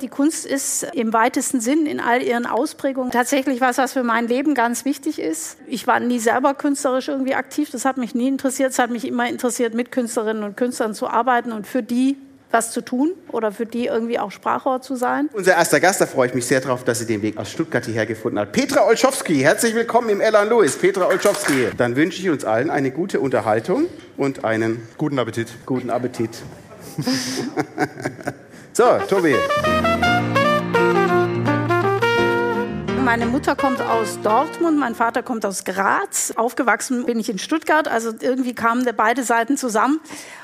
Die Kunst ist im weitesten Sinn in all ihren Ausprägungen tatsächlich was, was für mein Leben ganz wichtig ist. Ich war nie selber künstlerisch irgendwie aktiv, das hat mich nie interessiert. Es hat mich immer interessiert, mit Künstlerinnen und Künstlern zu arbeiten und für die was zu tun oder für die irgendwie auch Sprachrohr zu sein. Unser erster Gast, da freue ich mich sehr drauf, dass sie den Weg aus Stuttgart hierher gefunden hat. Petra Olschowski, herzlich willkommen im Elan Louis. Petra Olschowski. Dann wünsche ich uns allen eine gute Unterhaltung und einen guten Appetit. Guten Appetit. so, Tobi. Meine Mutter kommt aus Dortmund, mein Vater kommt aus Graz. Aufgewachsen bin ich in Stuttgart, also irgendwie kamen beide Seiten zusammen.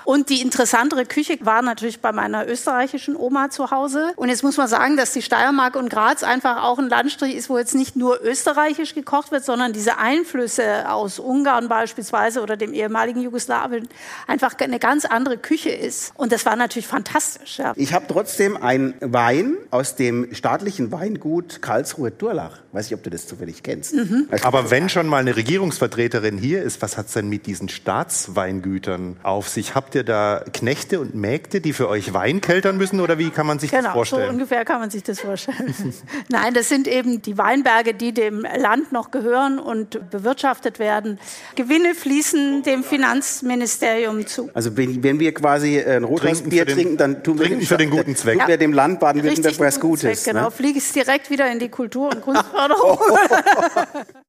Und die interessantere Küche war natürlich bei meiner österreichischen Oma zu Hause. Und jetzt muss man sagen, dass die Steiermark und Graz einfach auch ein Landstrich ist, wo jetzt nicht nur österreichisch gekocht wird, sondern diese Einflüsse aus Ungarn beispielsweise oder dem ehemaligen Jugoslawien einfach eine ganz andere Küche ist. Und das war natürlich fantastisch. Ja. Ich habe trotzdem einen Wein aus dem staatlichen Weingut Karlsruhe Durlach. Weiß ich, ob du das zufällig kennst. Mhm. Aber wenn schon mal eine Regierungsvertreterin hier ist, was hat es denn mit diesen Staatsweingütern auf sich? Habt ihr da Knechte und Mägde, die für euch Wein keltern müssen oder wie kann man sich genau, das vorstellen? Genau, so ungefähr kann man sich das vorstellen. Nein, das sind eben die Weinberge, die dem Land noch gehören und bewirtschaftet werden. Gewinne fließen dem Finanzministerium zu. Also wenn, wenn wir quasi ein Rotweißbier trinken, dann tun wir, für den guten Zweck. Tun wir dem Land Baden-Württemberg was Gutes. Zweck, genau, ne? fliege es direkt wieder in die Kultur- und Kunstförderung.